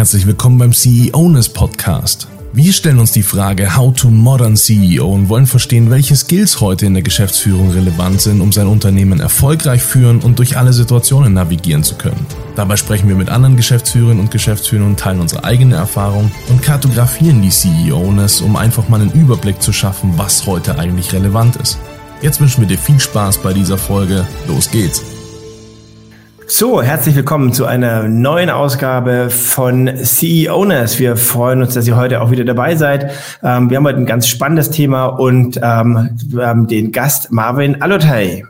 Herzlich willkommen beim CEOness Podcast. Wir stellen uns die Frage How to Modern CEO und wollen verstehen, welche Skills heute in der Geschäftsführung relevant sind, um sein Unternehmen erfolgreich führen und durch alle Situationen navigieren zu können. Dabei sprechen wir mit anderen Geschäftsführerinnen und Geschäftsführern und teilen unsere eigene Erfahrung und kartografieren die CEOness, um einfach mal einen Überblick zu schaffen, was heute eigentlich relevant ist. Jetzt wünschen wir dir viel Spaß bei dieser Folge. Los geht's! So, herzlich willkommen zu einer neuen Ausgabe von CEOness. Wir freuen uns, dass ihr heute auch wieder dabei seid. Ähm, wir haben heute ein ganz spannendes Thema und ähm, wir haben den Gast Marvin Alotay.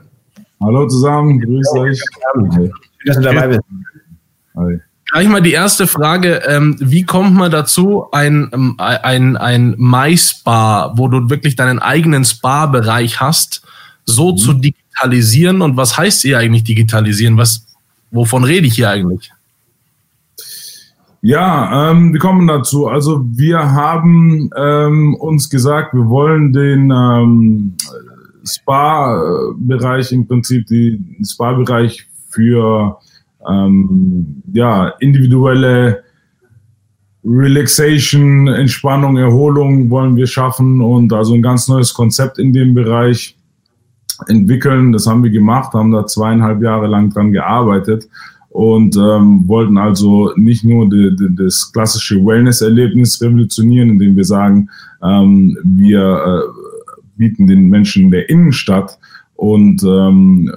Hallo zusammen, grüß euch. Schön, dass du dabei bist. Hi. Gleich mal die erste Frage. Ähm, wie kommt man dazu, ein, ähm, ein, ein MySpa, wo du wirklich deinen eigenen Spa-Bereich hast, so mhm. zu digitalisieren? Und was heißt hier eigentlich digitalisieren? Was, Wovon rede ich hier eigentlich? Ja, ähm, wir kommen dazu. Also wir haben ähm, uns gesagt, wir wollen den ähm, Spa-Bereich im Prinzip, den Spa-Bereich für ähm, ja, individuelle Relaxation, Entspannung, Erholung wollen wir schaffen und also ein ganz neues Konzept in dem Bereich entwickeln. Das haben wir gemacht, haben da zweieinhalb Jahre lang dran gearbeitet und ähm, wollten also nicht nur die, die, das klassische Wellness-Erlebnis revolutionieren, indem wir sagen, ähm, wir äh, bieten den Menschen in der Innenstadt und ähm,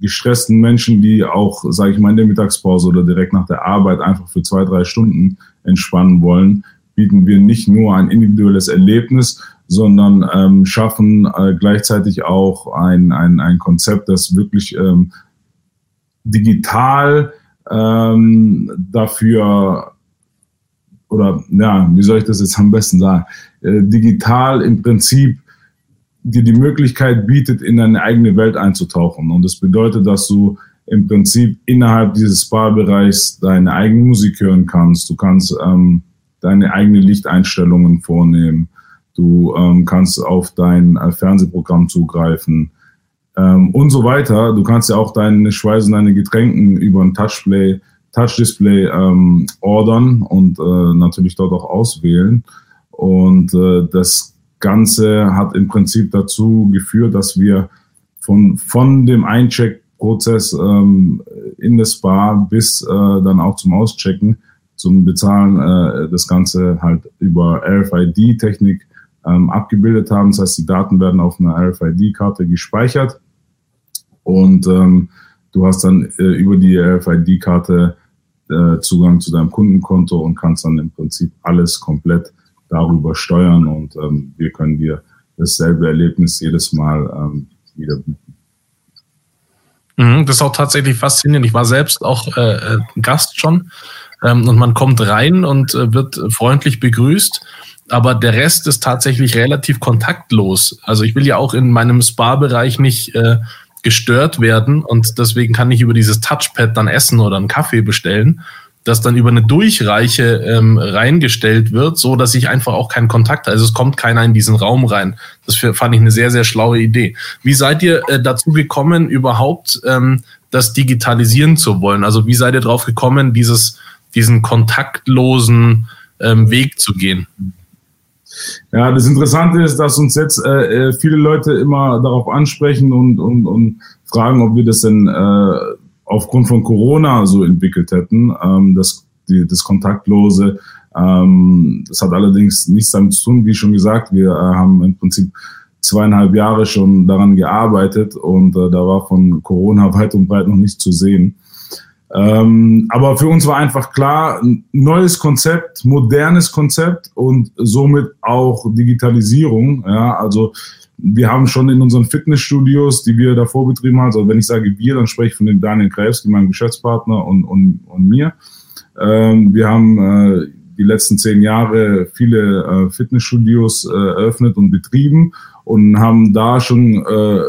gestressten Menschen, die auch, sage ich mal, in der Mittagspause oder direkt nach der Arbeit einfach für zwei, drei Stunden entspannen wollen, bieten wir nicht nur ein individuelles Erlebnis, sondern ähm, schaffen äh, gleichzeitig auch ein, ein, ein Konzept, das wirklich ähm, digital ähm, dafür oder ja, wie soll ich das jetzt am besten sagen, äh, digital im Prinzip dir die Möglichkeit bietet, in deine eigene Welt einzutauchen. Und das bedeutet, dass du im Prinzip innerhalb dieses Spa-Bereichs deine eigene Musik hören kannst. Du kannst ähm, deine eigenen Lichteinstellungen vornehmen. Du ähm, kannst auf dein äh, Fernsehprogramm zugreifen ähm, und so weiter. Du kannst ja auch deine Speisen, deine Getränken über ein Touchplay, Touchdisplay ähm, ordern und äh, natürlich dort auch auswählen. Und äh, das Ganze hat im Prinzip dazu geführt, dass wir von, von dem Eincheckprozess ähm, in das Spa bis äh, dann auch zum Auschecken, zum Bezahlen, äh, das Ganze halt über RFID-Technik ähm, abgebildet haben. Das heißt, die Daten werden auf einer RFID-Karte gespeichert und ähm, du hast dann äh, über die RFID-Karte äh, Zugang zu deinem Kundenkonto und kannst dann im Prinzip alles komplett darüber steuern und ähm, wir können dir dasselbe Erlebnis jedes Mal ähm, wieder bieten. Mhm, das ist auch tatsächlich faszinierend. Ich war selbst auch äh, äh Gast schon ähm, und man kommt rein und äh, wird freundlich begrüßt aber der Rest ist tatsächlich relativ kontaktlos. Also ich will ja auch in meinem Spa-Bereich nicht äh, gestört werden und deswegen kann ich über dieses Touchpad dann essen oder einen Kaffee bestellen, das dann über eine Durchreiche ähm, reingestellt wird, so dass ich einfach auch keinen Kontakt, also es kommt keiner in diesen Raum rein. Das fand ich eine sehr, sehr schlaue Idee. Wie seid ihr äh, dazu gekommen, überhaupt ähm, das digitalisieren zu wollen? Also wie seid ihr drauf gekommen, dieses, diesen kontaktlosen ähm, Weg zu gehen? Ja, das Interessante ist, dass uns jetzt äh, äh, viele Leute immer darauf ansprechen und, und, und fragen, ob wir das denn äh, aufgrund von Corona so entwickelt hätten, ähm, das, die, das Kontaktlose. Ähm, das hat allerdings nichts damit zu tun, wie schon gesagt, wir äh, haben im Prinzip zweieinhalb Jahre schon daran gearbeitet und äh, da war von Corona weit und breit noch nichts zu sehen. Ähm, aber für uns war einfach klar, neues Konzept, modernes Konzept und somit auch Digitalisierung. Ja, also wir haben schon in unseren Fitnessstudios, die wir davor betrieben haben, also wenn ich sage wir, dann spreche ich von dem Daniel Krebs, meinem Geschäftspartner und, und, und mir. Ähm, wir haben äh, die letzten zehn Jahre viele äh, Fitnessstudios äh, eröffnet und betrieben und haben da schon, äh,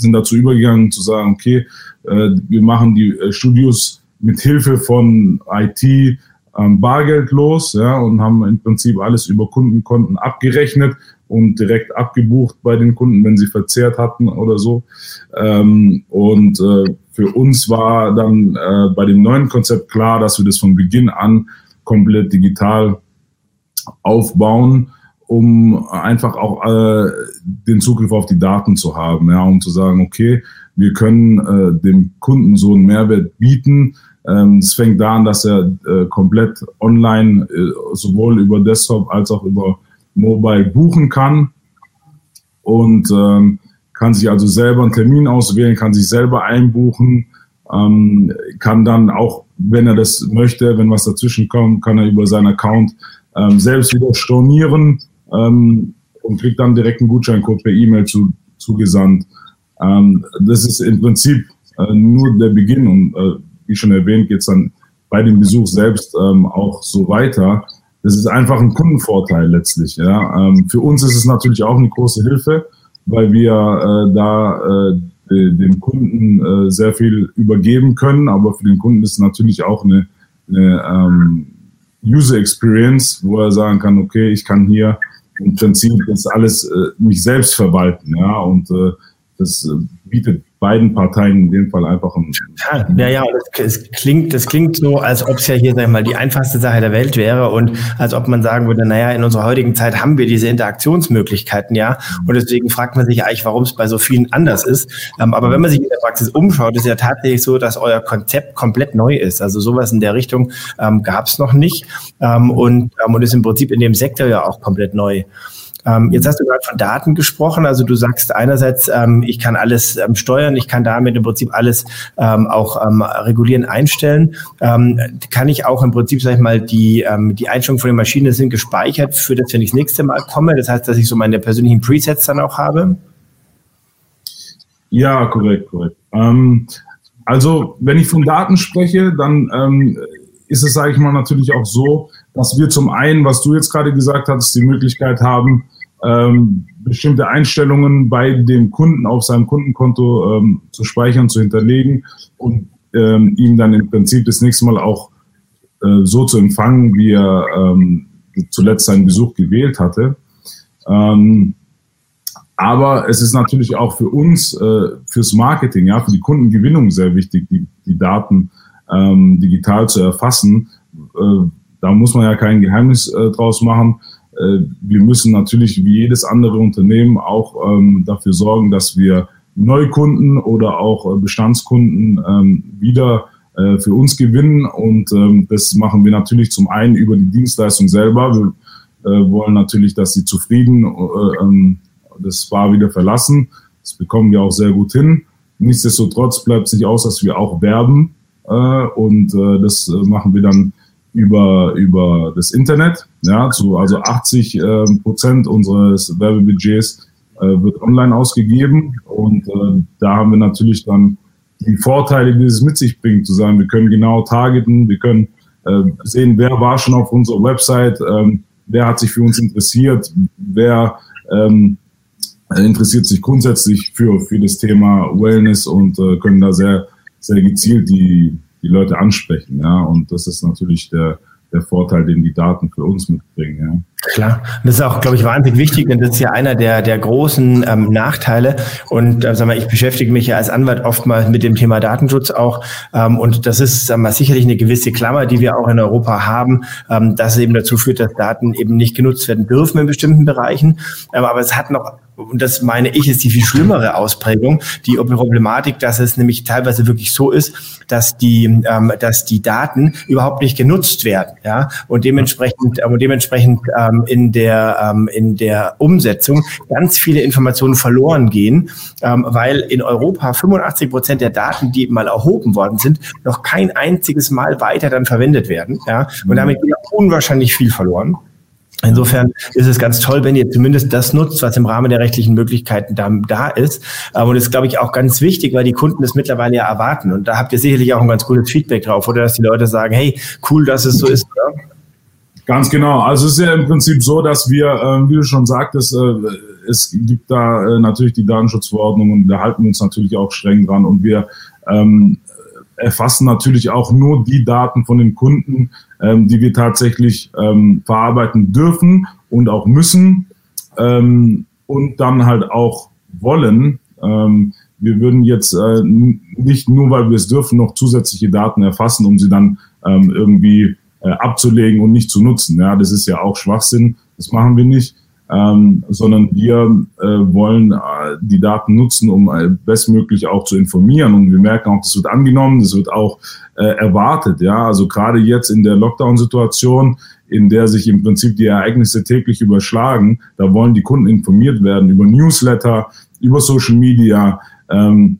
sind dazu übergegangen zu sagen, okay, äh, wir machen die äh, Studios mit Hilfe von IT ähm, bargeldlos ja, und haben im Prinzip alles über Kundenkonten abgerechnet und direkt abgebucht bei den Kunden, wenn sie verzehrt hatten oder so. Ähm, und äh, für uns war dann bei dem neuen Konzept klar, dass wir das von Beginn an komplett digital aufbauen, um einfach auch äh, den Zugriff auf die Daten zu haben, ja, um zu sagen, okay, wir können äh, dem Kunden so einen Mehrwert bieten. Ähm, es fängt da an, dass er äh, komplett online äh, sowohl über Desktop als auch über Mobile buchen kann und ähm, kann sich also selber einen Termin auswählen, kann sich selber einbuchen, ähm, kann dann auch, wenn er das möchte, wenn was dazwischen kommt, kann er über seinen Account ähm, selbst wieder stornieren ähm, und kriegt dann direkt einen Gutscheincode per E-Mail zu, zugesandt. Ähm, das ist im Prinzip äh, nur der Beginn und äh, wie schon erwähnt, geht es dann bei dem Besuch selbst ähm, auch so weiter. Das ist einfach ein Kundenvorteil letztlich. Ja. Ähm, für uns ist es natürlich auch eine große Hilfe, weil wir äh, da äh, dem Kunden äh, sehr viel übergeben können, aber für den Kunden ist es natürlich auch eine, eine ähm, User Experience, wo er sagen kann, okay, ich kann hier im Prinzip das alles äh, mich selbst verwalten, ja, und äh, das äh, bietet beiden Parteien in dem Fall einfach ein. Ja, ja, das, klingt, das klingt so, als ob es ja hier, sag ich mal, die einfachste Sache der Welt wäre und als ob man sagen würde, naja, in unserer heutigen Zeit haben wir diese Interaktionsmöglichkeiten, ja. Und deswegen fragt man sich eigentlich, warum es bei so vielen anders ist. Ähm, aber wenn man sich in der Praxis umschaut, ist ja tatsächlich so, dass euer Konzept komplett neu ist. Also sowas in der Richtung ähm, gab es noch nicht ähm, und, ähm, und ist im Prinzip in dem Sektor ja auch komplett neu. Ähm, jetzt hast du gerade von Daten gesprochen. Also du sagst einerseits, ähm, ich kann alles ähm, steuern, ich kann damit im Prinzip alles ähm, auch ähm, regulieren, einstellen. Ähm, kann ich auch im Prinzip, sag ich mal, die, die Einstellungen von den Maschinen sind gespeichert, für das, wenn ich das nächste Mal komme. Das heißt, dass ich so meine persönlichen Presets dann auch habe? Ja, korrekt, korrekt. also wenn ich von Daten spreche, dann ist es, sage ich mal, natürlich auch so, dass wir zum einen, was du jetzt gerade gesagt hast, die Möglichkeit haben, ähm, bestimmte Einstellungen bei dem Kunden auf seinem Kundenkonto ähm, zu speichern, zu hinterlegen und ähm, ihm dann im Prinzip das nächste Mal auch äh, so zu empfangen, wie er ähm, zuletzt seinen Besuch gewählt hatte. Ähm, aber es ist natürlich auch für uns, äh, fürs Marketing, ja, für die Kundengewinnung sehr wichtig, die, die Daten ähm, digital zu erfassen. Äh, da muss man ja kein Geheimnis äh, draus machen. Äh, wir müssen natürlich wie jedes andere Unternehmen auch ähm, dafür sorgen, dass wir Neukunden oder auch äh, Bestandskunden ähm, wieder äh, für uns gewinnen. Und ähm, das machen wir natürlich zum einen über die Dienstleistung selber. Wir äh, wollen natürlich, dass sie zufrieden äh, ähm, das Spa wieder verlassen. Das bekommen wir auch sehr gut hin. Nichtsdestotrotz bleibt es nicht aus, dass wir auch werben. Äh, und äh, das machen wir dann über, über das Internet. Ja, zu, also 80 äh, Prozent unseres Werbebudgets äh, wird online ausgegeben. Und äh, da haben wir natürlich dann die Vorteile, die es mit sich bringt, zu sagen, wir können genau targeten, wir können äh, sehen, wer war schon auf unserer Website, ähm, wer hat sich für uns interessiert, wer ähm, interessiert sich grundsätzlich für, für das Thema Wellness und äh, können da sehr, sehr gezielt die, die Leute ansprechen. Ja, und das ist natürlich der, der Vorteil, den die Daten für uns mitbringen. Klar, das ist auch, glaube ich, wahnsinnig wichtig, denn das ist ja einer der, der großen ähm, Nachteile. Und äh, sag mal, ich beschäftige mich ja als Anwalt oftmals mit dem Thema Datenschutz auch. Ähm, und das ist sag mal, sicherlich eine gewisse Klammer, die wir auch in Europa haben, ähm, dass es eben dazu führt, dass Daten eben nicht genutzt werden dürfen in bestimmten Bereichen. Ähm, aber es hat noch und das meine ich, ist die viel schlimmere Ausprägung, die Problematik, dass es nämlich teilweise wirklich so ist, dass die, ähm, dass die Daten überhaupt nicht genutzt werden, ja, und dementsprechend, äh, und dementsprechend ähm, in der ähm, in der Umsetzung ganz viele Informationen verloren gehen, ähm, weil in Europa 85 Prozent der Daten, die mal erhoben worden sind, noch kein einziges Mal weiter dann verwendet werden, ja, und damit geht unwahrscheinlich viel verloren. Insofern ist es ganz toll, wenn ihr zumindest das nutzt, was im Rahmen der rechtlichen Möglichkeiten da, da ist. Und das ist, glaube ich, auch ganz wichtig, weil die Kunden das mittlerweile ja erwarten. Und da habt ihr sicherlich auch ein ganz gutes Feedback drauf, oder dass die Leute sagen, hey, cool, dass es so ist. Oder? Ganz genau. Also es ist ja im Prinzip so, dass wir, äh, wie du schon sagtest, äh, es gibt da äh, natürlich die Datenschutzverordnung und da halten wir uns natürlich auch streng dran. Und wir ähm, erfassen natürlich auch nur die Daten von den Kunden, ähm, die wir tatsächlich ähm, verarbeiten dürfen und auch müssen ähm, und dann halt auch wollen. Ähm, wir würden jetzt äh, nicht nur, weil wir es dürfen, noch zusätzliche Daten erfassen, um sie dann ähm, irgendwie äh, abzulegen und nicht zu nutzen. Ja, das ist ja auch Schwachsinn. Das machen wir nicht. Ähm, sondern wir äh, wollen äh, die Daten nutzen, um äh, bestmöglich auch zu informieren. Und wir merken auch, das wird angenommen, das wird auch äh, erwartet. Ja, also gerade jetzt in der Lockdown-Situation, in der sich im Prinzip die Ereignisse täglich überschlagen, da wollen die Kunden informiert werden über Newsletter, über Social Media. Ähm,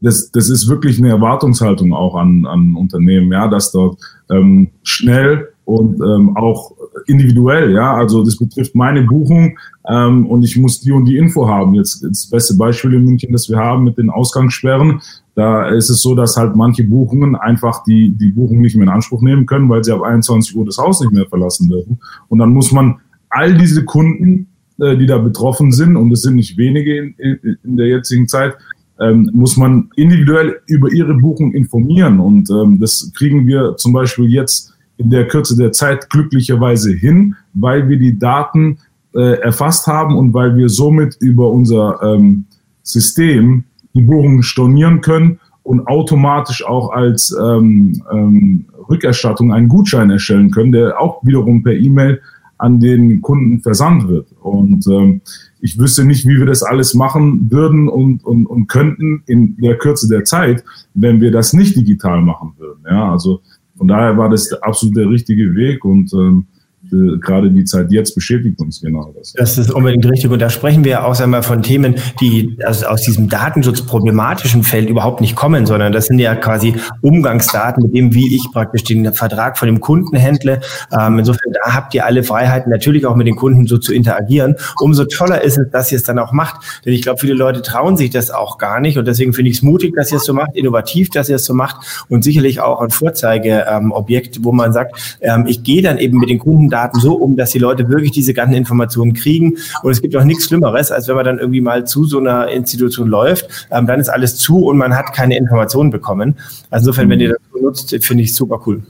das, das ist wirklich eine Erwartungshaltung auch an, an Unternehmen, ja, dass dort ähm, schnell und ähm, auch individuell, ja, also das betrifft meine Buchung ähm, und ich muss die und die Info haben. Jetzt, das beste Beispiel in München, das wir haben mit den Ausgangssperren, da ist es so, dass halt manche Buchungen einfach die, die Buchung nicht mehr in Anspruch nehmen können, weil sie ab 21 Uhr das Haus nicht mehr verlassen dürfen. Und dann muss man all diese Kunden, äh, die da betroffen sind, und es sind nicht wenige in, in der jetzigen Zeit, ähm, muss man individuell über ihre Buchung informieren. Und ähm, das kriegen wir zum Beispiel jetzt in der Kürze der Zeit glücklicherweise hin, weil wir die Daten äh, erfasst haben und weil wir somit über unser ähm, System die Buchungen stornieren können und automatisch auch als ähm, ähm, Rückerstattung einen Gutschein erstellen können, der auch wiederum per E-Mail an den Kunden versandt wird. Und ähm, ich wüsste nicht, wie wir das alles machen würden und, und, und könnten in der Kürze der Zeit, wenn wir das nicht digital machen würden. Ja, also von daher war das absolut der richtige Weg und ähm, äh, gerade die Zeit jetzt beschäftigt uns genau das. Das ist unbedingt richtig. Und da sprechen wir auch einmal von Themen, die also aus diesem datenschutzproblematischen Feld überhaupt nicht kommen, sondern das sind ja quasi Umgangsdaten, mit dem, wie ich praktisch den Vertrag von dem Kunden händle. Ähm, insofern, da habt ihr alle Freiheiten, natürlich auch mit den Kunden so zu interagieren. Umso toller ist es, dass ihr es dann auch macht. Denn ich glaube, viele Leute trauen sich das auch gar nicht. Und deswegen finde ich es mutig, dass ihr es so macht, innovativ, dass ihr es so macht und sicherlich auch ein Vorzeigeobjekt, ähm, wo man sagt, ähm, ich gehe dann eben mit den Kunden da Daten so um, dass die Leute wirklich diese ganzen Informationen kriegen. Und es gibt auch nichts Schlimmeres, als wenn man dann irgendwie mal zu so einer Institution läuft, ähm, dann ist alles zu und man hat keine Informationen bekommen. Also insofern, mhm. wenn ihr das nutzt, finde ich super cool.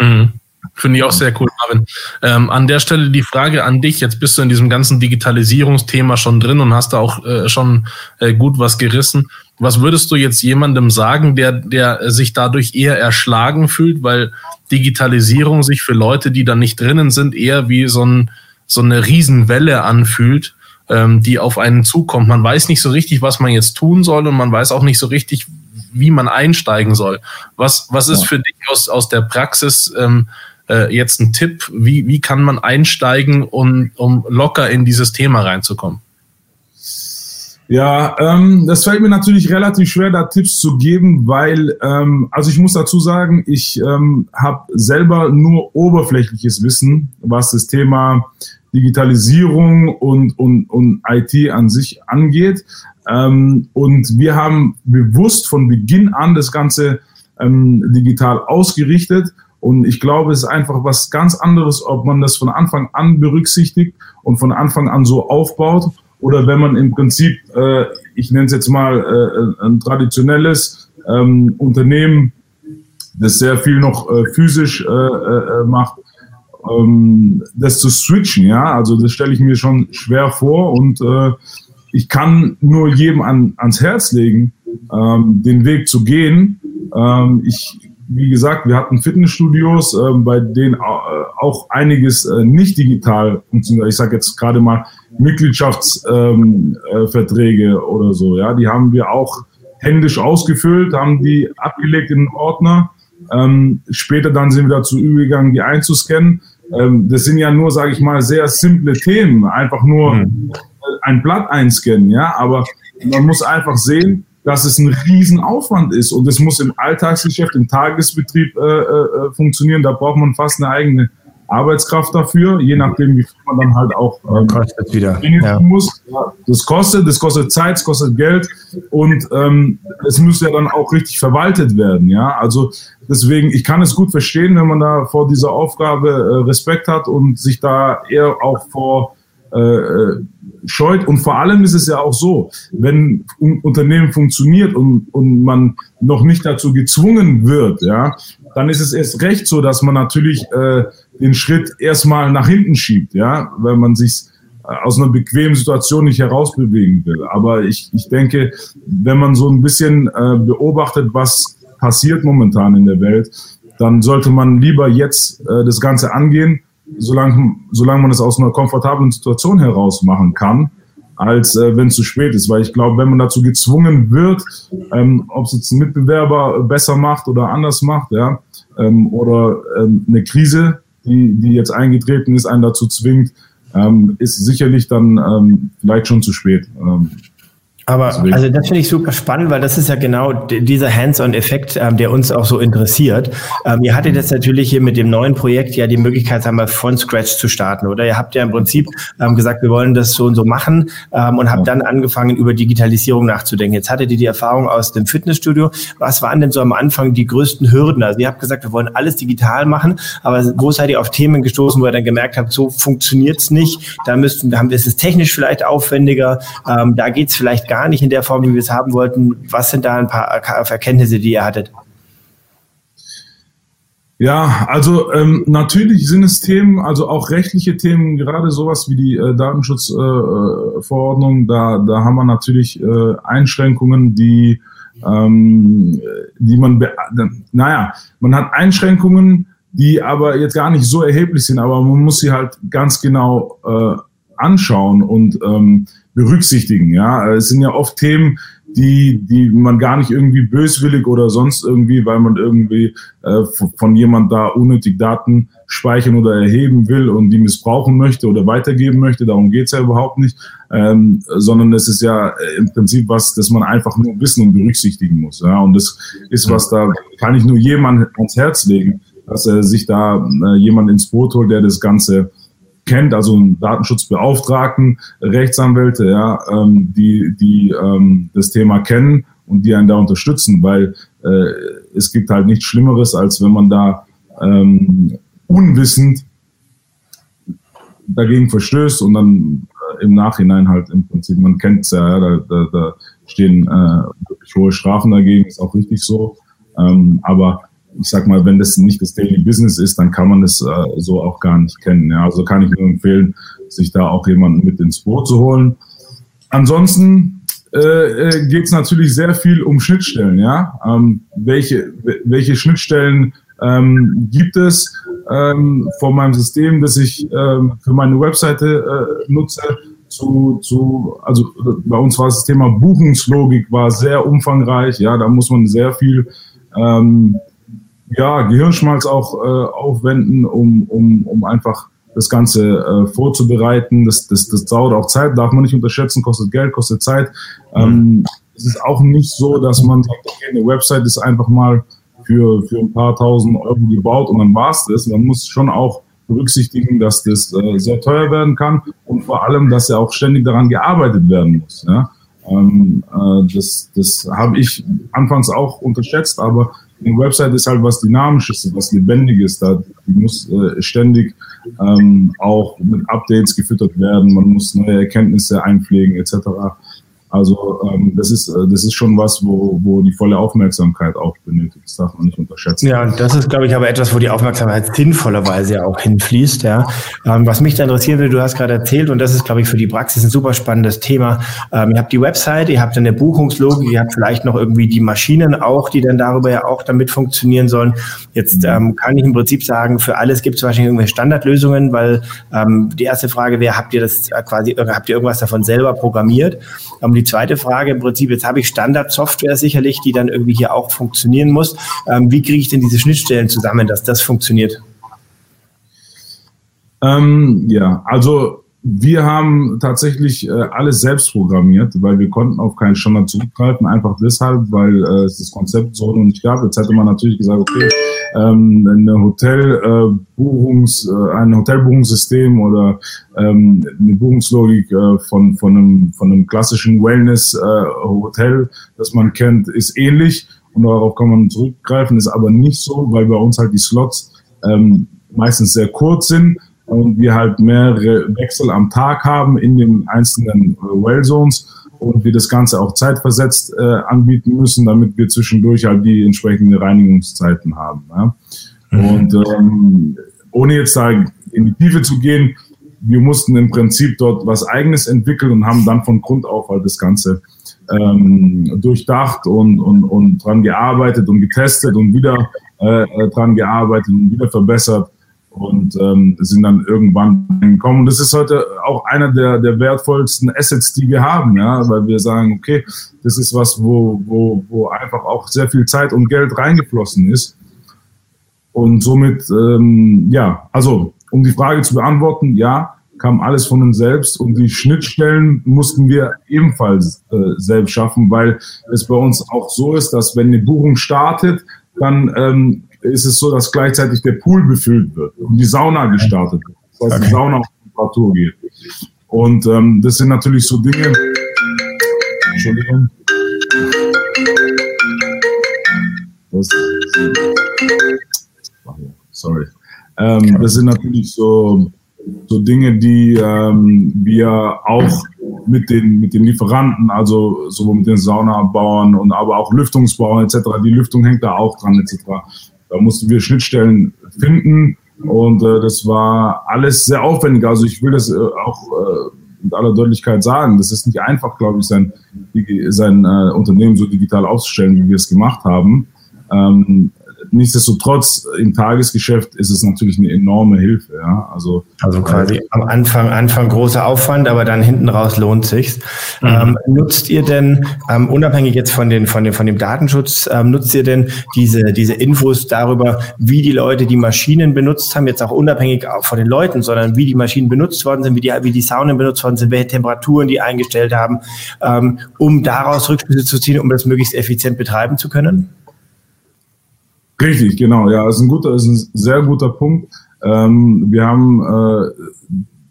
Mhm. Finde ich auch sehr cool, Marvin. Ähm, an der Stelle die Frage an dich. Jetzt bist du in diesem ganzen Digitalisierungsthema schon drin und hast da auch äh, schon äh, gut was gerissen. Was würdest du jetzt jemandem sagen, der, der sich dadurch eher erschlagen fühlt, weil Digitalisierung sich für Leute, die da nicht drinnen sind, eher wie so, ein, so eine Riesenwelle anfühlt, ähm, die auf einen zukommt. Man weiß nicht so richtig, was man jetzt tun soll und man weiß auch nicht so richtig, wie man einsteigen soll. Was, was ist für dich aus, aus der Praxis ähm, äh, jetzt ein Tipp? Wie, wie kann man einsteigen, um, um locker in dieses Thema reinzukommen? Ja, ähm, das fällt mir natürlich relativ schwer, da Tipps zu geben, weil, ähm, also ich muss dazu sagen, ich ähm, habe selber nur oberflächliches Wissen, was das Thema Digitalisierung und, und, und IT an sich angeht. Ähm, und wir haben bewusst von Beginn an das Ganze ähm, digital ausgerichtet. Und ich glaube, es ist einfach was ganz anderes, ob man das von Anfang an berücksichtigt und von Anfang an so aufbaut oder wenn man im Prinzip, äh, ich nenne es jetzt mal äh, ein traditionelles ähm, Unternehmen, das sehr viel noch äh, physisch äh, äh, macht, ähm, das zu switchen, ja, also das stelle ich mir schon schwer vor und äh, ich kann nur jedem an, ans Herz legen, ähm, den Weg zu gehen. Ähm, ich, wie gesagt, wir hatten Fitnessstudios, äh, bei denen auch einiges äh, nicht digital funktioniert. Ich sage jetzt gerade mal Mitgliedschaftsverträge ähm, äh, oder so. Ja, die haben wir auch händisch ausgefüllt, haben die abgelegt in den Ordner. Ähm, später dann sind wir dazu übergegangen, die einzuscannen. Ähm, das sind ja nur, sage ich mal, sehr simple Themen. Einfach nur mhm. ein Blatt einscannen, ja. Aber man muss einfach sehen, dass es ein Riesenaufwand ist und es muss im Alltagsgeschäft, im Tagesbetrieb äh, äh, funktionieren. Da braucht man fast eine eigene Arbeitskraft dafür, je nachdem, wie viel man dann halt auch ähm, kostet wieder. Ja. muss. Ja, das kostet, das kostet Zeit, es kostet Geld und ähm, es muss ja dann auch richtig verwaltet werden. Ja, also deswegen, ich kann es gut verstehen, wenn man da vor dieser Aufgabe äh, Respekt hat und sich da eher auch vor äh, äh scheut. Und vor allem ist es ja auch so, wenn ein Unternehmen funktioniert und, und man noch nicht dazu gezwungen wird, ja, dann ist es erst recht so, dass man natürlich äh, den Schritt erstmal nach hinten schiebt, ja, weil man sich äh, aus einer bequemen Situation nicht herausbewegen will. Aber ich, ich denke, wenn man so ein bisschen äh, beobachtet, was passiert momentan in der Welt, dann sollte man lieber jetzt äh, das Ganze angehen, solange, solange man es aus einer komfortablen Situation heraus machen kann, als äh, wenn es zu spät ist. Weil ich glaube, wenn man dazu gezwungen wird, ähm, ob es jetzt ein Mitbewerber besser macht oder anders macht, ja, ähm, oder ähm, eine Krise, die, die jetzt eingetreten ist, einen dazu zwingt, ähm, ist sicherlich dann ähm, vielleicht schon zu spät. Ähm, aber also das finde ich super spannend, weil das ist ja genau dieser Hands-on-Effekt, ähm, der uns auch so interessiert. Ähm, ihr hattet jetzt natürlich hier mit dem neuen Projekt ja die Möglichkeit, sagen wir, von Scratch zu starten, oder? Ihr habt ja im Prinzip ähm, gesagt, wir wollen das so und so machen ähm, und habt dann angefangen, über Digitalisierung nachzudenken. Jetzt hattet ihr die Erfahrung aus dem Fitnessstudio. Was waren denn so am Anfang die größten Hürden? Also ihr habt gesagt, wir wollen alles digital machen, aber wo seid ihr auf Themen gestoßen, wo ihr dann gemerkt habt, so funktioniert's nicht, da müssten, haben wir es technisch vielleicht aufwendiger, ähm, da geht's vielleicht gar gar nicht in der Form, wie wir es haben wollten. Was sind da ein paar Erkenntnisse, die ihr hattet? Ja, also ähm, natürlich sind es Themen, also auch rechtliche Themen, gerade sowas wie die äh, Datenschutzverordnung, äh, da, da haben wir natürlich äh, Einschränkungen, die, ähm, die man, naja, man hat Einschränkungen, die aber jetzt gar nicht so erheblich sind, aber man muss sie halt ganz genau äh, anschauen und ähm, berücksichtigen. Ja, es sind ja oft Themen, die, die man gar nicht irgendwie böswillig oder sonst irgendwie, weil man irgendwie äh, von jemand da unnötig Daten speichern oder erheben will und die missbrauchen möchte oder weitergeben möchte. Darum geht's ja überhaupt nicht, ähm, sondern es ist ja im Prinzip was, das man einfach nur wissen und berücksichtigen muss. Ja? Und das ist was, da kann ich nur jemand ans Herz legen, dass er sich da äh, jemand ins Boot holt, der das Ganze kennt, also einen Datenschutzbeauftragten, Rechtsanwälte, ja, ähm, die, die ähm, das Thema kennen und die einen da unterstützen, weil äh, es gibt halt nichts Schlimmeres, als wenn man da ähm, unwissend dagegen verstößt und dann äh, im Nachhinein halt im Prinzip, man kennt es ja, da, da, da stehen äh, wirklich hohe Strafen dagegen, ist auch richtig so. Ähm, aber ich sag mal, wenn das nicht das Daily Business ist, dann kann man das äh, so auch gar nicht kennen. Ja? Also kann ich nur empfehlen, sich da auch jemanden mit ins Boot zu holen. Ansonsten äh, äh geht es natürlich sehr viel um Schnittstellen. Ja? Ähm, welche, welche Schnittstellen ähm, gibt es ähm, von meinem System, das ich ähm, für meine Webseite äh, nutze? Zu, zu, also bei uns war das Thema Buchungslogik war sehr umfangreich. Ja, da muss man sehr viel ähm, ja, Gehirnschmalz auch äh, aufwenden, um, um, um einfach das Ganze äh, vorzubereiten. Das, das, das dauert auch Zeit, darf man nicht unterschätzen, kostet Geld, kostet Zeit. Ähm, es ist auch nicht so, dass man sagt, okay, eine Website ist einfach mal für, für ein paar tausend Euro gebaut und dann war es das. Man muss schon auch berücksichtigen, dass das äh, sehr teuer werden kann und vor allem, dass ja auch ständig daran gearbeitet werden muss. Ja? Ähm, äh, das das habe ich anfangs auch unterschätzt, aber eine Website ist halt was Dynamisches, was Lebendiges. Da, muss äh, ständig ähm, auch mit Updates gefüttert werden. Man muss neue Erkenntnisse einpflegen etc. Also ähm, das ist äh, das ist schon was, wo, wo die volle Aufmerksamkeit auch benötigt. Das darf man nicht unterschätzen. Ja, das ist, glaube ich, aber etwas, wo die Aufmerksamkeit sinnvollerweise ja auch hinfließt. Ja, ähm, was mich da interessieren würde, du hast gerade erzählt und das ist, glaube ich, für die Praxis ein super spannendes Thema. Ähm, ihr habt die Website, ihr habt eine Buchungslogik, ihr habt vielleicht noch irgendwie die Maschinen auch, die dann darüber ja auch damit funktionieren sollen. Jetzt ähm, kann ich im Prinzip sagen, für alles gibt es wahrscheinlich irgendwelche Standardlösungen, weil ähm, die erste Frage wäre, habt ihr das äh, quasi, habt ihr irgendwas davon selber programmiert? Ähm, die zweite Frage im Prinzip, jetzt habe ich Standardsoftware sicherlich, die dann irgendwie hier auch funktionieren muss. Ähm, wie kriege ich denn diese Schnittstellen zusammen, dass das funktioniert? Ähm, ja, also wir haben tatsächlich äh, alles selbst programmiert, weil wir konnten auf keinen Standard zurückgreifen, einfach deshalb, weil äh, es das Konzept so noch nicht gab. Jetzt hätte man natürlich gesagt, okay, ähm, eine Hotelbuchungs, äh, äh, ein Hotelbuchungssystem oder ähm, eine Buchungslogik äh, von, von, einem, von einem klassischen Wellness-Hotel, äh, das man kennt, ist ähnlich. Und darauf kann man zurückgreifen, ist aber nicht so, weil bei uns halt die Slots ähm, meistens sehr kurz sind und wir halt mehrere Wechsel am Tag haben in den einzelnen äh, Well und wir das Ganze auch zeitversetzt äh, anbieten müssen, damit wir zwischendurch halt die entsprechenden Reinigungszeiten haben. Ja? Mhm. Und ähm, ohne jetzt da in die Tiefe zu gehen, wir mussten im Prinzip dort was Eigenes entwickeln und haben dann von Grund auf halt das Ganze ähm, durchdacht und, und, und dran gearbeitet und getestet und wieder äh, äh, dran gearbeitet und wieder verbessert und ähm, sind dann irgendwann gekommen. Und das ist heute auch einer der, der wertvollsten Assets, die wir haben, ja, weil wir sagen, okay, das ist was, wo, wo, wo einfach auch sehr viel Zeit und Geld reingeflossen ist. Und somit, ähm, ja, also um die Frage zu beantworten, ja, kam alles von uns selbst und die Schnittstellen mussten wir ebenfalls äh, selbst schaffen, weil es bei uns auch so ist, dass wenn eine Buchung startet, dann ähm, ist es so, dass gleichzeitig der Pool befüllt wird und die Sauna gestartet wird. Das heißt, okay. die Sauna auf Temperatur geht. Und ähm, das sind natürlich so Dinge. Entschuldigung. Das, sorry. Ähm, das sind natürlich so, so Dinge, die ähm, wir auch mit den, mit den Lieferanten, also sowohl mit den Saunabauern und aber auch Lüftungsbauern etc. Die Lüftung hängt da auch dran etc. Da mussten wir Schnittstellen finden und äh, das war alles sehr aufwendig. Also ich will das äh, auch äh, mit aller Deutlichkeit sagen. Das ist nicht einfach, glaube ich, sein, sein äh, Unternehmen so digital aufzustellen, wie wir es gemacht haben. Ähm, nichtsdestotrotz im Tagesgeschäft ist es natürlich eine enorme Hilfe. Ja? Also, also quasi am Anfang, Anfang großer Aufwand, aber dann hinten raus lohnt sich's. Mhm. Ähm, nutzt ihr denn, ähm, unabhängig jetzt von, den, von, dem, von dem Datenschutz, ähm, nutzt ihr denn diese, diese Infos darüber, wie die Leute die Maschinen benutzt haben, jetzt auch unabhängig von den Leuten, sondern wie die Maschinen benutzt worden sind, wie die, wie die Saunen benutzt worden sind, welche Temperaturen die eingestellt haben, ähm, um daraus Rückschlüsse zu ziehen, um das möglichst effizient betreiben zu können? Richtig, genau. Ja, ist ein guter, ist ein sehr guter Punkt. Ähm, wir haben äh,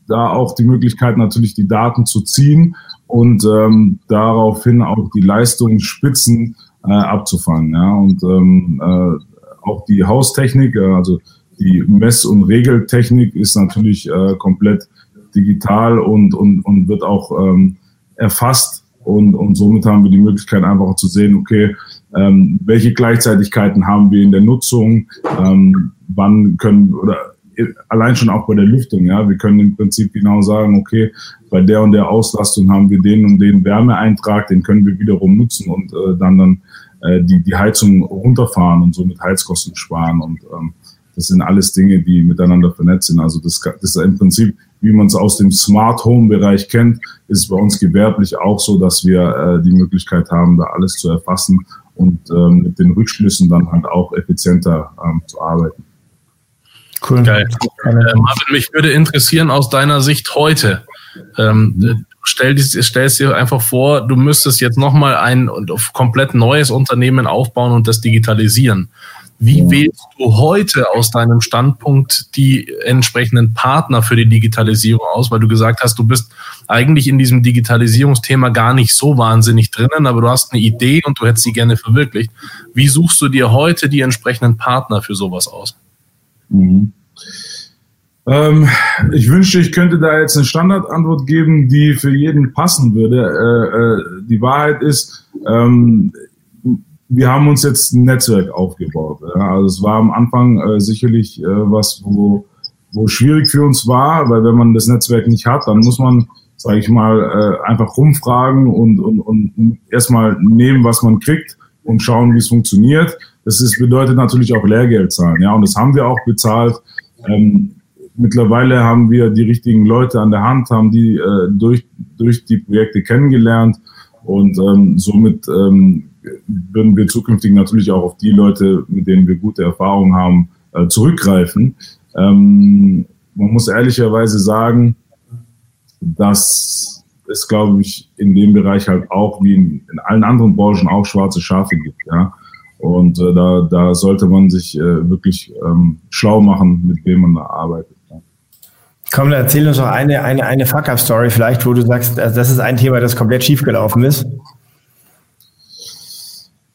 da auch die Möglichkeit, natürlich die Daten zu ziehen und ähm, daraufhin auch die Leistungsspitzen äh, abzufangen. Ja, und ähm, äh, auch die Haustechnik, also die Mess- und Regeltechnik ist natürlich äh, komplett digital und, und, und wird auch ähm, erfasst und, und somit haben wir die Möglichkeit einfach zu sehen, okay, ähm, welche Gleichzeitigkeiten haben wir in der Nutzung, ähm, wann können oder allein schon auch bei der Lüftung, ja, wir können im Prinzip genau sagen, okay, bei der und der Auslastung haben wir den und den Wärmeeintrag, den können wir wiederum nutzen und äh, dann dann äh, die die Heizung runterfahren und somit Heizkosten sparen und ähm, das sind alles Dinge, die miteinander vernetzt sind. Also das, das ist im Prinzip, wie man es aus dem Smart Home Bereich kennt, ist bei uns gewerblich auch so, dass wir äh, die Möglichkeit haben, da alles zu erfassen und ähm, mit den Rückschlüssen dann halt auch effizienter ähm, zu arbeiten. Cool. Geil. Äh, Marvin, mich würde interessieren aus deiner Sicht heute. Ähm, stell, stellst dir einfach vor, du müsstest jetzt nochmal ein komplett neues Unternehmen aufbauen und das digitalisieren. Wie ja. wählst du heute aus deinem Standpunkt die entsprechenden Partner für die Digitalisierung aus? Weil du gesagt hast, du bist eigentlich in diesem Digitalisierungsthema gar nicht so wahnsinnig drinnen, aber du hast eine Idee und du hättest sie gerne verwirklicht. Wie suchst du dir heute die entsprechenden Partner für sowas aus? Mhm. Ähm, ich wünschte, ich könnte da jetzt eine Standardantwort geben, die für jeden passen würde. Äh, äh, die Wahrheit ist, ähm, wir haben uns jetzt ein Netzwerk aufgebaut. Ja. Also es war am Anfang äh, sicherlich äh, was, wo, wo schwierig für uns war, weil wenn man das Netzwerk nicht hat, dann muss man, sage ich mal, äh, einfach rumfragen und, und, und erstmal nehmen, was man kriegt und schauen, wie es funktioniert. Das ist, bedeutet natürlich auch Lehrgeld zahlen. Ja, und das haben wir auch bezahlt. Ähm, mittlerweile haben wir die richtigen Leute an der Hand, haben die äh, durch, durch die Projekte kennengelernt und ähm, somit ähm, würden wir zukünftig natürlich auch auf die Leute, mit denen wir gute Erfahrungen haben, äh, zurückgreifen. Ähm, man muss ehrlicherweise sagen, dass es, glaube ich, in dem Bereich halt auch wie in, in allen anderen Branchen auch schwarze Schafe gibt. Ja? Und äh, da, da sollte man sich äh, wirklich ähm, schlau machen, mit wem man da arbeitet. Komm, erzähl uns noch eine, eine, eine Fuck-Up-Story vielleicht, wo du sagst, also das ist ein Thema, das komplett schiefgelaufen ist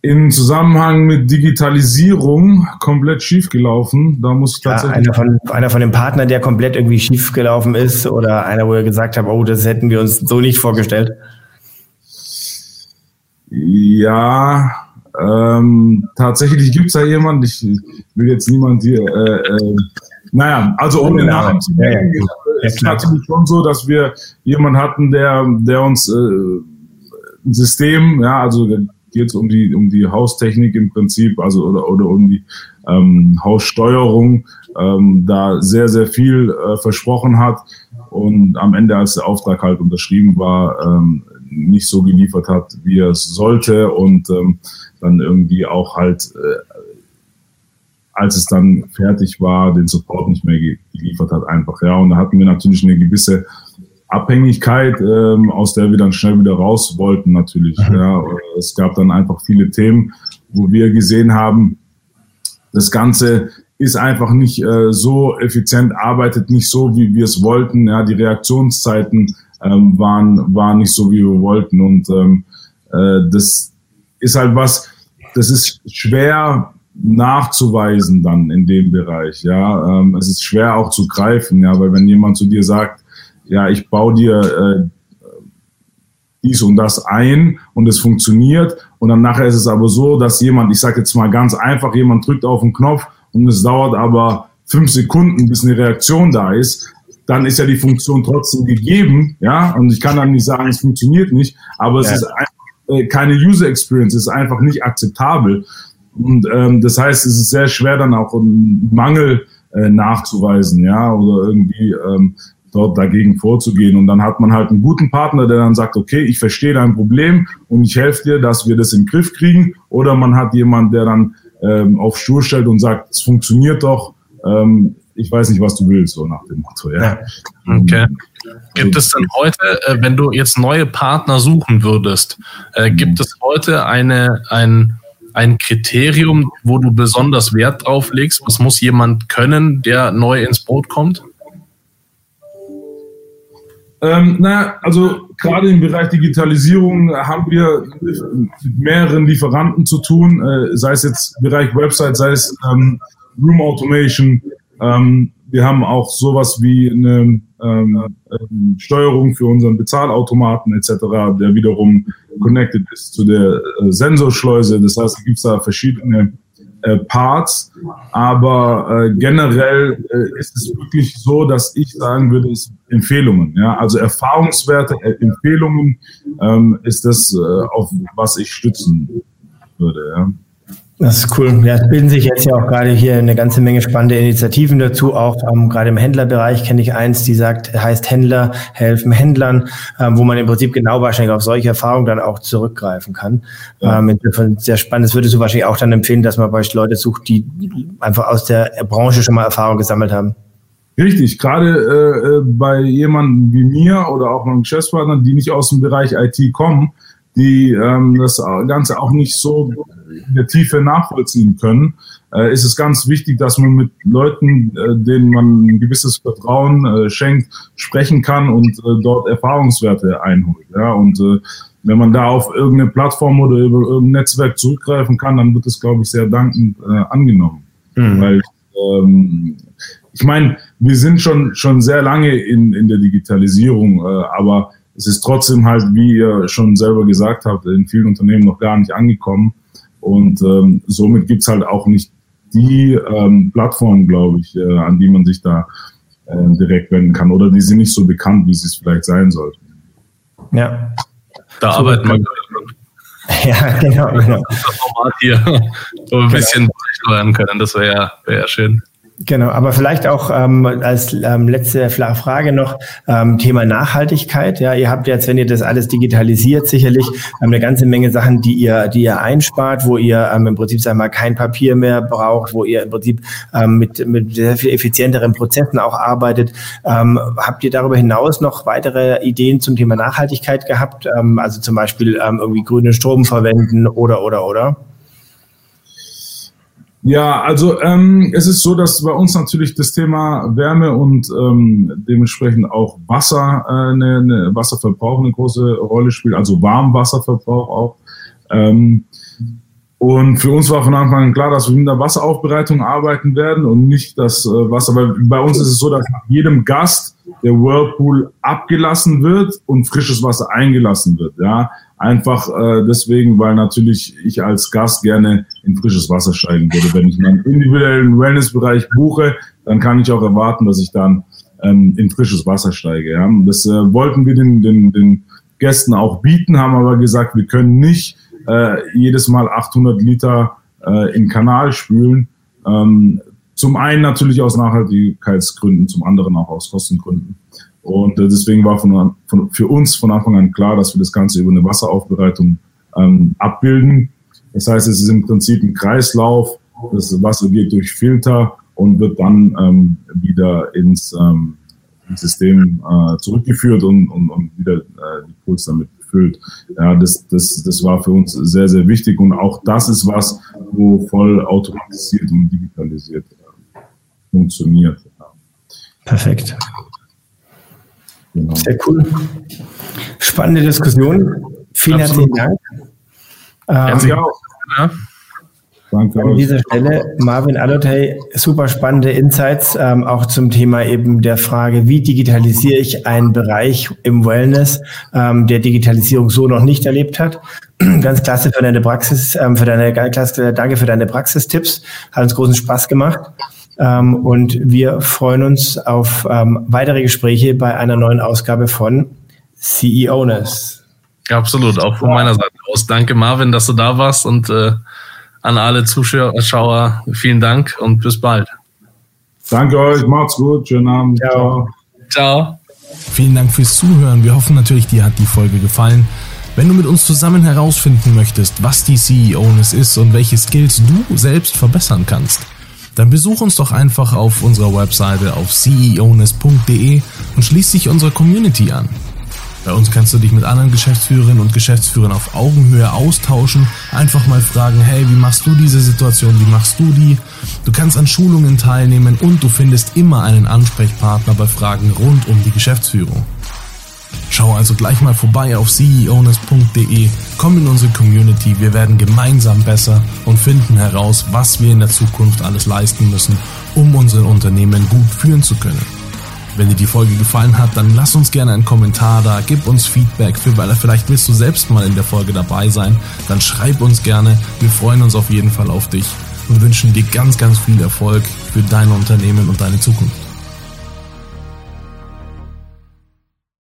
im Zusammenhang mit Digitalisierung komplett schiefgelaufen. Da muss ich tatsächlich. Ja, einer, von, einer von den Partnern, der komplett irgendwie schiefgelaufen ist oder einer, wo ihr gesagt habt, oh, das hätten wir uns so nicht vorgestellt? Ja, ähm, tatsächlich gibt es da jemanden, ich will jetzt niemand hier, äh, äh, naja, also ohne den Namen zu nennen, ja, ja. ist natürlich schon so, dass wir jemanden hatten, der, der uns äh, ein System, ja, also geht es um die, um die Haustechnik im Prinzip, also oder, oder um die ähm, Haussteuerung, ähm, da sehr, sehr viel äh, versprochen hat und am Ende, als der Auftrag halt unterschrieben war, ähm, nicht so geliefert hat, wie er es sollte und ähm, dann irgendwie auch halt, äh, als es dann fertig war, den Support nicht mehr geliefert hat einfach. Ja, und da hatten wir natürlich eine gewisse Abhängigkeit, ähm, aus der wir dann schnell wieder raus wollten natürlich. Mhm. Ja. Es gab dann einfach viele Themen, wo wir gesehen haben, das Ganze ist einfach nicht äh, so effizient, arbeitet nicht so, wie wir es wollten. Ja, die Reaktionszeiten ähm, waren, waren nicht so, wie wir wollten. Und ähm, äh, das ist halt was, das ist schwer nachzuweisen dann in dem Bereich. Ja, ähm, es ist schwer auch zu greifen, ja, weil wenn jemand zu dir sagt, ja, ich baue dir äh, dies und das ein und es funktioniert. Und dann nachher ist es aber so, dass jemand, ich sage jetzt mal ganz einfach, jemand drückt auf den Knopf und es dauert aber fünf Sekunden, bis eine Reaktion da ist, dann ist ja die Funktion trotzdem gegeben, ja, und ich kann dann nicht sagen, es funktioniert nicht, aber es ja. ist einfach äh, keine User Experience, es ist einfach nicht akzeptabel. Und ähm, das heißt, es ist sehr schwer dann auch einen Mangel äh, nachzuweisen, ja, oder irgendwie ähm, dort dagegen vorzugehen. Und dann hat man halt einen guten Partner, der dann sagt, okay, ich verstehe dein Problem und ich helfe dir, dass wir das in den Griff kriegen. Oder man hat jemanden, der dann ähm, auf Stuhl stellt und sagt, es funktioniert doch, ähm, ich weiß nicht, was du willst, so nach dem Motto. Ja. Okay. Gibt es denn heute, äh, wenn du jetzt neue Partner suchen würdest, äh, gibt es heute eine, ein, ein Kriterium, wo du besonders Wert drauf legst? Was muss jemand können, der neu ins Boot kommt? Ähm, na, also gerade im Bereich Digitalisierung haben wir mit mehreren Lieferanten zu tun, äh, sei es jetzt im Bereich Website, sei es ähm, Room Automation. Ähm, wir haben auch sowas wie eine ähm, ähm, Steuerung für unseren Bezahlautomaten etc., der wiederum connected ist zu der äh, Sensorschleuse. Das heißt, es gibt da verschiedene äh, Parts, aber äh, generell äh, ist es wirklich so, dass ich sagen würde, es Empfehlungen. Ja, also Erfahrungswerte, äh, Empfehlungen ähm, ist das, äh, auf was ich stützen würde. Ja. Das ist cool. Ja, es bilden sich jetzt ja auch gerade hier eine ganze Menge spannende Initiativen dazu. Auch ähm, gerade im Händlerbereich kenne ich eins, die sagt, heißt Händler helfen Händlern, ähm, wo man im Prinzip genau wahrscheinlich auf solche Erfahrungen dann auch zurückgreifen kann. Ja. Ähm, insofern sehr spannend. Das würdest du wahrscheinlich auch dann empfehlen, dass man beispielsweise Leute sucht, die einfach aus der Branche schon mal Erfahrung gesammelt haben. Richtig, gerade äh, äh bei jemandem wie mir oder auch meinen Geschäftspartnern, die nicht aus dem Bereich IT kommen, die ähm, das Ganze auch nicht so in der Tiefe nachvollziehen können, äh, ist es ganz wichtig, dass man mit Leuten, äh, denen man ein gewisses Vertrauen äh, schenkt, sprechen kann und äh, dort Erfahrungswerte einholt. Ja? Und äh, wenn man da auf irgendeine Plattform oder über irgendein Netzwerk zurückgreifen kann, dann wird es, glaube ich, sehr dankend äh, angenommen. Mhm. Weil ähm, ich meine, wir sind schon schon sehr lange in, in der Digitalisierung, aber es ist trotzdem halt, wie ihr schon selber gesagt habt, in vielen Unternehmen noch gar nicht angekommen. Und ähm, somit gibt's halt auch nicht die ähm, Plattform, glaube ich, äh, an die man sich da äh, direkt wenden kann. Oder die sind nicht so bekannt, wie sie es vielleicht sein sollten. Ja. Da so arbeiten wir Ja, genau. genau. Das Format hier, wo wir ein bisschen steuern können, das wäre wär schön. Genau, aber vielleicht auch ähm, als ähm, letzte Frage noch ähm, Thema Nachhaltigkeit. Ja, ihr habt jetzt, wenn ihr das alles digitalisiert, sicherlich ähm, eine ganze Menge Sachen, die ihr, die ihr einspart, wo ihr ähm, im Prinzip sagen wir mal kein Papier mehr braucht, wo ihr im Prinzip ähm, mit mit sehr viel effizienteren Prozessen auch arbeitet. Ähm, habt ihr darüber hinaus noch weitere Ideen zum Thema Nachhaltigkeit gehabt? Ähm, also zum Beispiel ähm, irgendwie grünen Strom verwenden oder oder oder? Ja, also ähm, es ist so, dass bei uns natürlich das Thema Wärme und ähm, dementsprechend auch Wasser, äh, eine, eine Wasserverbrauch eine große Rolle spielt, also Warmwasserverbrauch auch. Ähm, und für uns war von Anfang an klar, dass wir mit der Wasseraufbereitung arbeiten werden und nicht das äh, Wasser, weil bei uns ist es so, dass nach jedem Gast der Whirlpool abgelassen wird und frisches Wasser eingelassen wird. Ja, Einfach äh, deswegen, weil natürlich ich als Gast gerne in frisches Wasser steigen würde. Wenn ich meinen individuellen Wellnessbereich buche, dann kann ich auch erwarten, dass ich dann ähm, in frisches Wasser steige. Ja? Das äh, wollten wir den, den, den Gästen auch bieten, haben aber gesagt, wir können nicht äh, jedes Mal 800 Liter äh, in Kanal spülen. Ähm, zum einen natürlich aus Nachhaltigkeitsgründen, zum anderen auch aus Kostengründen. Und äh, deswegen war von, von, für uns von Anfang an klar, dass wir das Ganze über eine Wasseraufbereitung ähm, abbilden. Das heißt, es ist im Prinzip ein Kreislauf. Das Wasser geht durch Filter und wird dann ähm, wieder ins ähm, System äh, zurückgeführt und, und, und wieder äh, die Puls damit befüllt. Ja, das, das, das war für uns sehr, sehr wichtig und auch das ist was, wo voll automatisiert und digitalisiert äh, funktioniert. Perfekt. Genau. Sehr cool. Spannende Diskussion. Vielen Absolut. herzlichen Dank. Ähm, ja, auch. Ja. Danke An dieser Stelle, Marvin Allotey, super spannende Insights, ähm, auch zum Thema eben der Frage, wie digitalisiere ich einen Bereich im Wellness, ähm, der Digitalisierung so noch nicht erlebt hat. Ganz klasse für deine Praxis, ähm, für deine, klasse, danke für deine Praxistipps. Hat uns großen Spaß gemacht. Ähm, und wir freuen uns auf ähm, weitere Gespräche bei einer neuen Ausgabe von CEOness. Absolut, auch von meiner Seite aus. Danke, Marvin, dass du da warst und äh, an alle Zuschauer, vielen Dank und bis bald. Danke euch, macht's gut, schönen Abend. Ciao. Ciao. Vielen Dank fürs Zuhören. Wir hoffen natürlich, dir hat die Folge gefallen. Wenn du mit uns zusammen herausfinden möchtest, was die CEOness ist und welche Skills du selbst verbessern kannst, dann besuch uns doch einfach auf unserer Webseite auf ceoness.de und schließ dich unserer Community an. Bei uns kannst du dich mit anderen Geschäftsführerinnen und Geschäftsführern auf Augenhöhe austauschen, einfach mal fragen, hey, wie machst du diese Situation, wie machst du die? Du kannst an Schulungen teilnehmen und du findest immer einen Ansprechpartner bei Fragen rund um die Geschäftsführung. Schau also gleich mal vorbei auf ceowness.de, komm in unsere Community, wir werden gemeinsam besser und finden heraus, was wir in der Zukunft alles leisten müssen, um unsere Unternehmen gut führen zu können. Wenn dir die Folge gefallen hat, dann lass uns gerne einen Kommentar da, gib uns Feedback, für, weil vielleicht willst du selbst mal in der Folge dabei sein, dann schreib uns gerne. Wir freuen uns auf jeden Fall auf dich und wünschen dir ganz, ganz viel Erfolg für dein Unternehmen und deine Zukunft.